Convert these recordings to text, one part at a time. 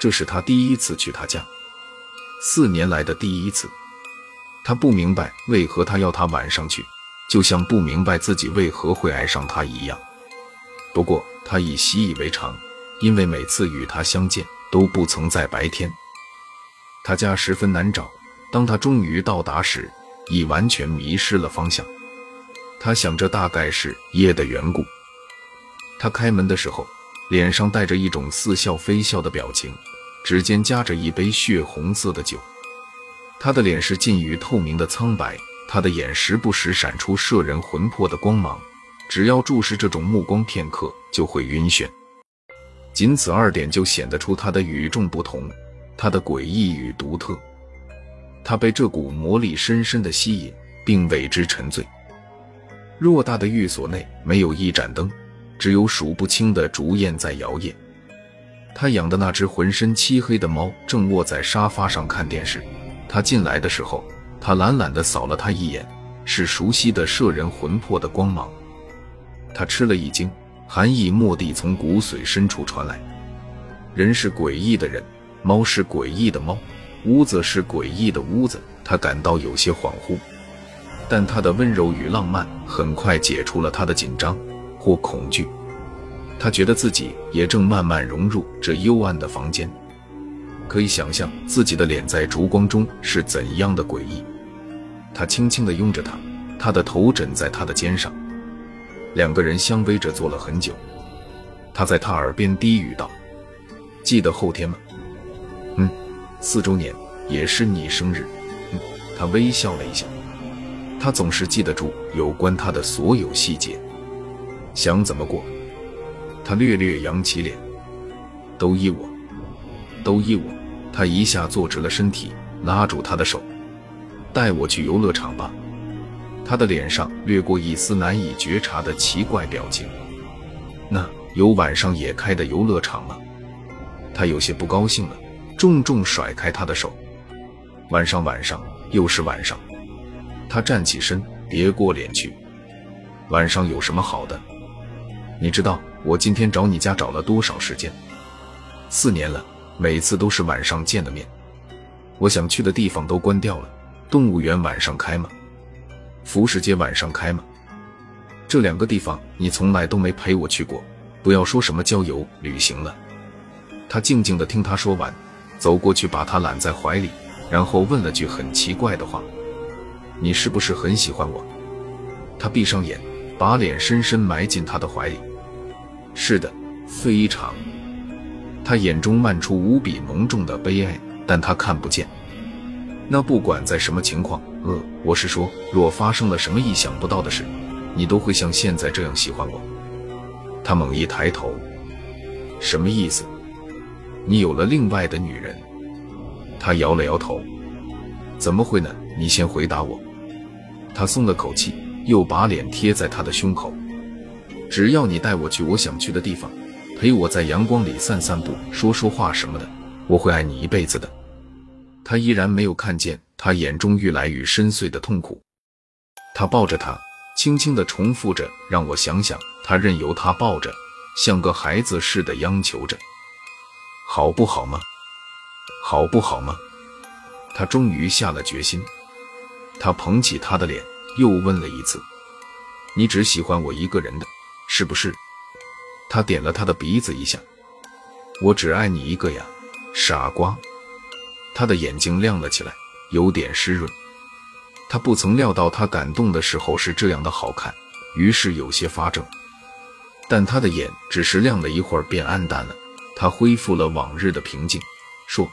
这是他第一次去他家，四年来的第一次。他不明白为何他要他晚上去，就像不明白自己为何会爱上他一样。不过他已习以为常，因为每次与他相见都不曾在白天。他家十分难找，当他终于到达时，已完全迷失了方向。他想着大概是夜的缘故。他开门的时候，脸上带着一种似笑非笑的表情，指尖夹着一杯血红色的酒。他的脸是近于透明的苍白，他的眼时不时闪出摄人魂魄的光芒，只要注视这种目光片刻，就会晕眩。仅此二点就显得出他的与众不同，他的诡异与独特。他被这股魔力深深的吸引，并为之沉醉。偌大的寓所内没有一盏灯，只有数不清的烛焰在摇曳。他养的那只浑身漆黑的猫正卧在沙发上看电视。他进来的时候，他懒懒地扫了他一眼，是熟悉的摄人魂魄的光芒。他吃了一惊，寒意蓦地从骨髓深处传来。人是诡异的人，猫是诡异的猫，屋子是诡异的屋子。他感到有些恍惚，但他的温柔与浪漫很快解除了他的紧张或恐惧。他觉得自己也正慢慢融入这幽暗的房间。可以想象自己的脸在烛光中是怎样的诡异。他轻轻地拥着她，他的头枕在她的肩上，两个人相偎着坐了很久。他在她耳边低语道：“记得后天吗？”“嗯，四周年也是你生日。”“嗯。”他微笑了一下。他总是记得住有关他的所有细节。想怎么过？他略略扬起脸。都依我，都依我。他一下坐直了身体，拉住他的手，带我去游乐场吧。他的脸上掠过一丝难以觉察的奇怪表情。那有晚上也开的游乐场吗？他有些不高兴了，重重甩开他的手。晚上，晚上，又是晚上。他站起身，别过脸去。晚上有什么好的？你知道我今天找你家找了多少时间？四年了。每次都是晚上见的面，我想去的地方都关掉了。动物园晚上开吗？服饰街晚上开吗？这两个地方你从来都没陪我去过，不要说什么郊游旅行了。他静静地听他说完，走过去把他揽在怀里，然后问了句很奇怪的话：“你是不是很喜欢我？”他闭上眼，把脸深深埋进他的怀里。是的，非常。他眼中漫出无比浓重的悲哀，但他看不见。那不管在什么情况，呃，我是说，若发生了什么意想不到的事，你都会像现在这样喜欢我。他猛一抬头，什么意思？你有了另外的女人？他摇了摇头，怎么会呢？你先回答我。他松了口气，又把脸贴在他的胸口。只要你带我去我想去的地方。陪我在阳光里散散步，说说话什么的，我会爱你一辈子的。他依然没有看见他眼中愈来愈深邃的痛苦。他抱着她，轻轻地重复着：“让我想想。”他任由他抱着，像个孩子似的央求着：“好不好吗？好不好吗？”他终于下了决心。他捧起她的脸，又问了一次：“你只喜欢我一个人的，是不是？”他点了他的鼻子一下，我只爱你一个呀，傻瓜。他的眼睛亮了起来，有点湿润。他不曾料到他感动的时候是这样的好看，于是有些发怔。但他的眼只是亮了一会儿便暗淡了。他恢复了往日的平静，说：“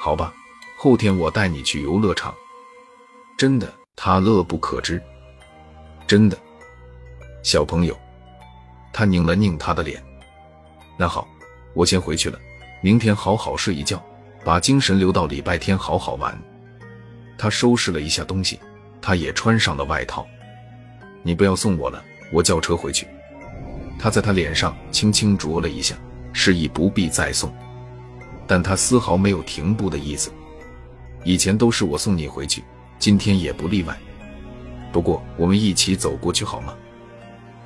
好吧，后天我带你去游乐场。”真的，他乐不可支。真的，小朋友。他拧了拧他的脸，那好，我先回去了。明天好好睡一觉，把精神留到礼拜天好好玩。他收拾了一下东西，他也穿上了外套。你不要送我了，我叫车回去。他在他脸上轻轻啄了一下，示意不必再送，但他丝毫没有停步的意思。以前都是我送你回去，今天也不例外。不过我们一起走过去好吗？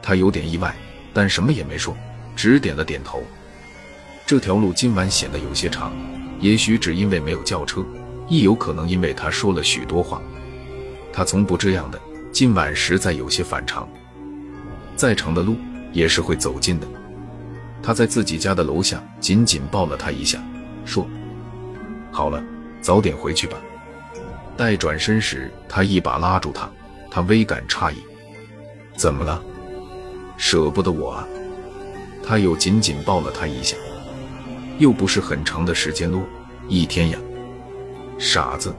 他有点意外。但什么也没说，只点了点头。这条路今晚显得有些长，也许只因为没有轿车，亦有可能因为他说了许多话。他从不这样的，今晚实在有些反常。再长的路也是会走近的。他在自己家的楼下紧紧抱了他一下，说：“好了，早点回去吧。”待转身时，他一把拉住他，他微感诧异：“怎么了？舍不得我啊？”他又紧紧抱了他一下。又不是很长的时间咯，一天呀，傻子。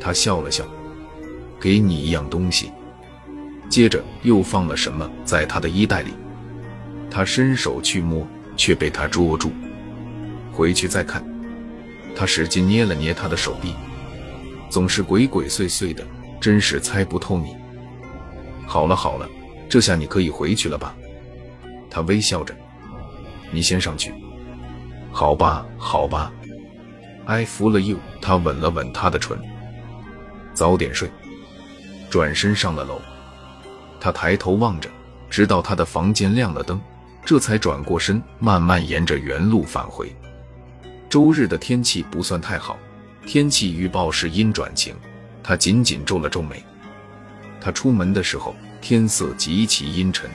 他笑了笑，给你一样东西。接着又放了什么在他的衣袋里。他伸手去摸，却被他捉住。回去再看。他使劲捏了捏他的手臂，总是鬼鬼祟祟的，真是猜不透你。好了好了，这下你可以回去了吧？他微笑着，你先上去。好吧，好吧，I love you。他吻了吻她的唇。早点睡。转身上了楼。他抬头望着，直到他的房间亮了灯，这才转过身，慢慢沿着原路返回。周日的天气不算太好，天气预报是阴转晴。他紧紧皱了皱眉。他出门的时候，天色极其阴沉。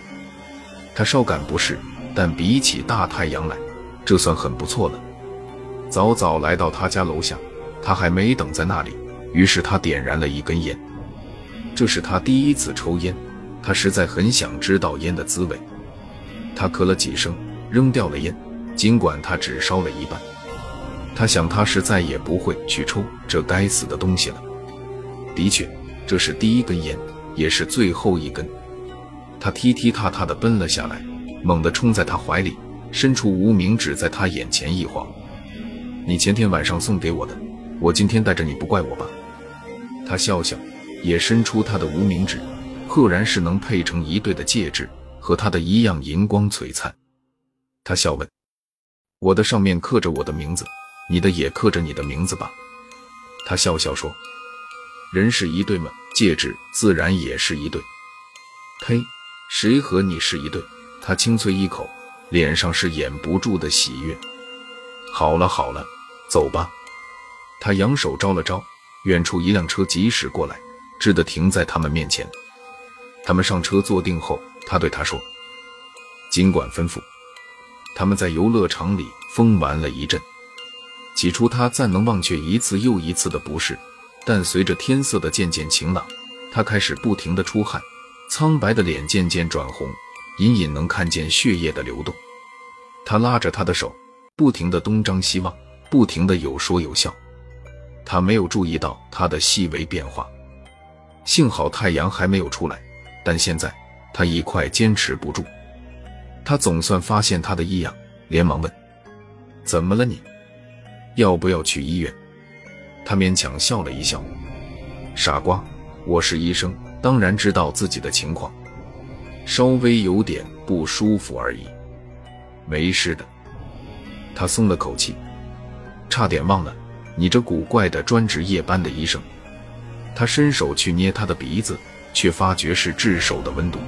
他稍感不适，但比起大太阳来。这算很不错了。早早来到他家楼下，他还没等在那里，于是他点燃了一根烟。这是他第一次抽烟，他实在很想知道烟的滋味。他咳了几声，扔掉了烟，尽管他只烧了一半。他想，他是再也不会去抽这该死的东西了。的确，这是第一根烟，也是最后一根。他踢踢踏踏地奔了下来，猛地冲在他怀里。伸出无名指在他眼前一晃，你前天晚上送给我的，我今天带着你不怪我吧？他笑笑，也伸出他的无名指，赫然是能配成一对的戒指，和他的一样银光璀璨。他笑问：“我的上面刻着我的名字，你的也刻着你的名字吧？”他笑笑说：“人是一对吗？戒指自然也是一对。”呸！谁和你是一对？他清脆一口。脸上是掩不住的喜悦。好了好了，走吧。他扬手招了招，远处一辆车疾驶过来，只得停在他们面前。他们上车坐定后，他对他说：“尽管吩咐。”他们在游乐场里疯玩了一阵。起初他暂能忘却一次又一次的不适，但随着天色的渐渐晴朗，他开始不停的出汗，苍白的脸渐渐转红。隐隐能看见血液的流动，他拉着他的手，不停地东张西望，不停地有说有笑。他没有注意到他的细微变化。幸好太阳还没有出来，但现在他已快坚持不住。他总算发现他的异样，连忙问：“怎么了你？要不要去医院？”他勉强笑了一笑：“傻瓜，我是医生，当然知道自己的情况。”稍微有点不舒服而已，没事的。他松了口气，差点忘了你这古怪的专职夜班的医生。他伸手去捏他的鼻子，却发觉是炙手的温度。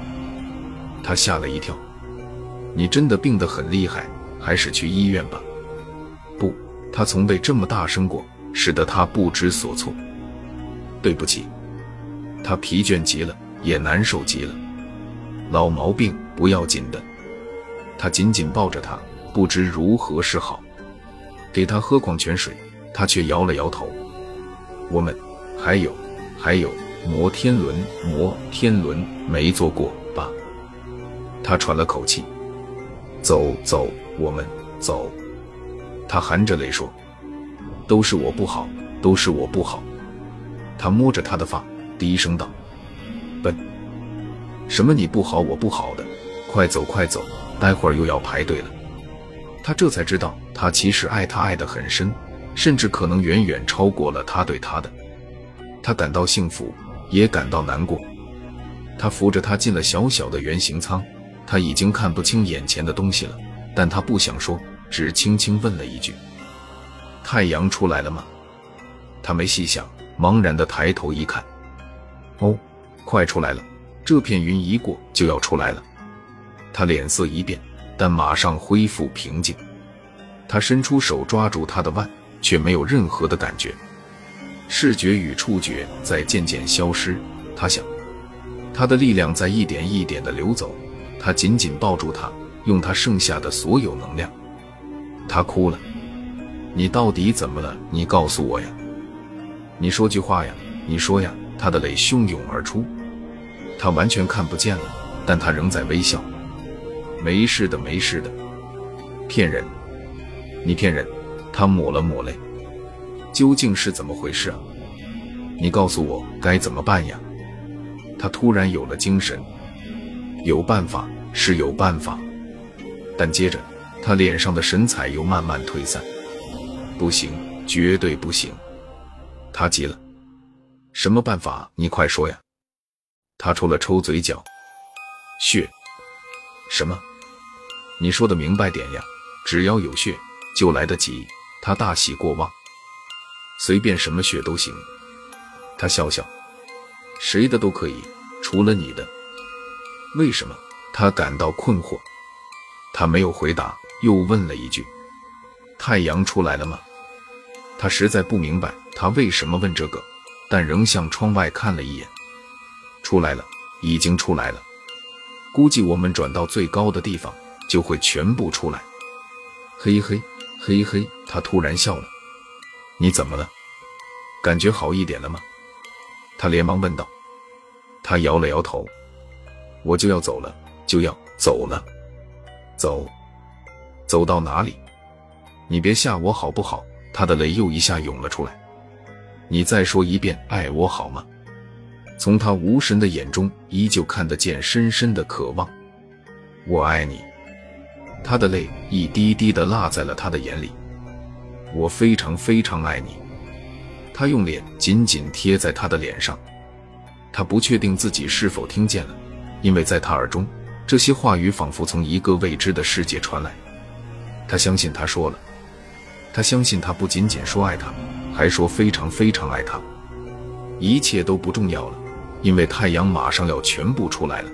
他吓了一跳。你真的病得很厉害，还是去医院吧？不，他从未这么大声过，使得他不知所措。对不起。他疲倦极了，也难受极了。老毛病不要紧的，他紧紧抱着他，不知如何是好。给他喝矿泉水，他却摇了摇头。我们还有还有摩天轮，摩天轮没坐过吧？他喘了口气。走走，我们走。他含着泪说：“都是我不好，都是我不好。”他摸着他的发，低声道：“笨。”什么？你不好，我不好的，快走快走，待会儿又要排队了。他这才知道，他其实爱他爱得很深，甚至可能远远超过了他对他的。他感到幸福，也感到难过。他扶着他进了小小的圆形舱，他已经看不清眼前的东西了，但他不想说，只轻轻问了一句：“太阳出来了吗？”他没细想，茫然地抬头一看，哦，快出来了。这片云一过就要出来了，他脸色一变，但马上恢复平静。他伸出手抓住他的腕，却没有任何的感觉。视觉与触觉在渐渐消失。他想，他的力量在一点一点的流走。他紧紧抱住他，用他剩下的所有能量。他哭了。你到底怎么了？你告诉我呀！你说句话呀！你说呀！他的泪汹涌而出。他完全看不见了，但他仍在微笑。没事的，没事的。骗人！你骗人！他抹了抹泪。究竟是怎么回事啊？你告诉我该怎么办呀？他突然有了精神。有办法，是有办法。但接着，他脸上的神采又慢慢退散。不行，绝对不行！他急了，什么办法？你快说呀！他抽了抽嘴角，血？什么？你说的明白点呀！只要有血，就来得及。他大喜过望，随便什么血都行。他笑笑，谁的都可以，除了你的。为什么？他感到困惑。他没有回答，又问了一句：“太阳出来了吗？”他实在不明白他为什么问这个，但仍向窗外看了一眼。出来了，已经出来了。估计我们转到最高的地方，就会全部出来。嘿嘿，嘿嘿，他突然笑了。你怎么了？感觉好一点了吗？他连忙问道。他摇了摇头。我就要走了，就要走了。走，走到哪里？你别吓我好不好？他的泪又一下涌了出来。你再说一遍，爱我好吗？从他无神的眼中，依旧看得见深深的渴望。我爱你。他的泪一滴滴的落在了他的眼里。我非常非常爱你。他用脸紧紧贴在他的脸上。他不确定自己是否听见了，因为在他耳中，这些话语仿佛从一个未知的世界传来。他相信他说了。他相信他不仅仅说爱他，还说非常非常爱他。一切都不重要了，因为太阳马上要全部出来了。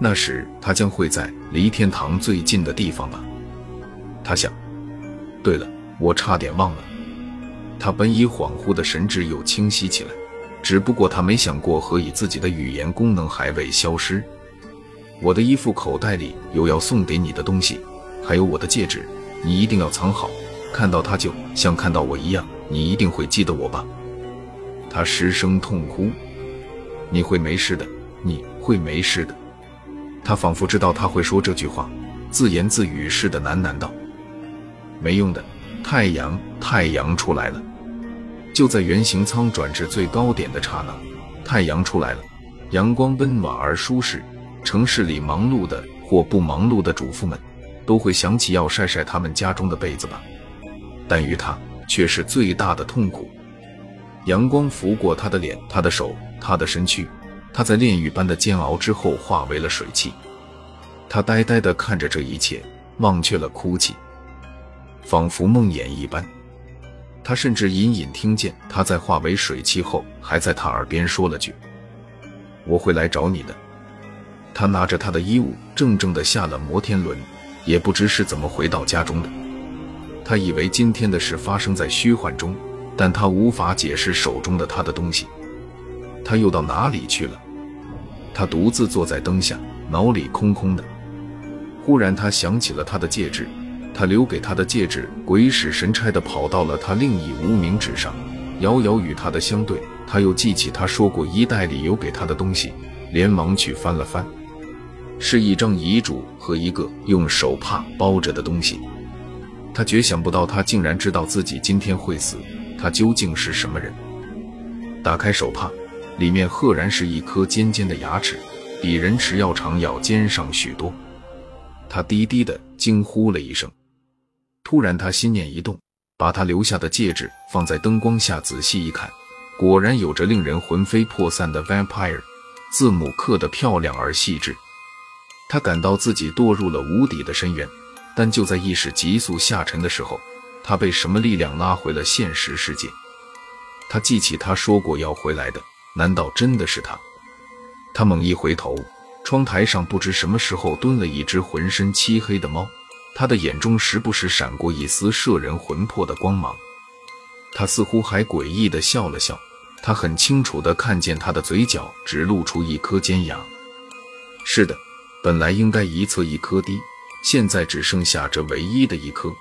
那时他将会在离天堂最近的地方吧？他想。对了，我差点忘了。他本已恍惚的神智又清晰起来，只不过他没想过何以自己的语言功能还未消失。我的衣服口袋里有要送给你的东西，还有我的戒指，你一定要藏好。看到他就像看到我一样，你一定会记得我吧？他失声痛哭。你会没事的，你会没事的。他仿佛知道他会说这句话，自言自语似的喃喃道：“没用的，太阳，太阳出来了。”就在圆形舱转至最高点的刹那，太阳出来了，阳光温暖而舒适。城市里忙碌的或不忙碌的主妇们，都会想起要晒晒他们家中的被子吧。但于他却是最大的痛苦。阳光拂过他的脸、他的手、他的身躯，他在炼狱般的煎熬之后化为了水汽。他呆呆地看着这一切，忘却了哭泣，仿佛梦魇一般。他甚至隐隐听见他在化为水汽后，还在他耳边说了句：“我会来找你的。”他拿着他的衣物，怔怔地下了摩天轮，也不知是怎么回到家中的。他以为今天的事发生在虚幻中，但他无法解释手中的他的东西，他又到哪里去了？他独自坐在灯下，脑里空空的。忽然，他想起了他的戒指，他留给他的戒指鬼使神差地跑到了他另一无名指上，遥遥与他的相对。他又记起他说过衣袋里有给他的东西，连忙去翻了翻，是一张遗嘱和一个用手帕包着的东西。他绝想不到，他竟然知道自己今天会死。他究竟是什么人？打开手帕，里面赫然是一颗尖尖的牙齿，比人齿要长，要尖上许多。他低低的惊呼了一声。突然，他心念一动，把他留下的戒指放在灯光下仔细一看，果然有着令人魂飞魄散的 vampire 字母，刻得漂亮而细致。他感到自己堕入了无底的深渊。但就在意识急速下沉的时候，他被什么力量拉回了现实世界？他记起他说过要回来的，难道真的是他？他猛一回头，窗台上不知什么时候蹲了一只浑身漆黑的猫，他的眼中时不时闪过一丝摄人魂魄的光芒。他似乎还诡异地笑了笑，他很清楚地看见他的嘴角只露出一颗尖牙。是的，本来应该一侧一颗低。现在只剩下这唯一的一颗。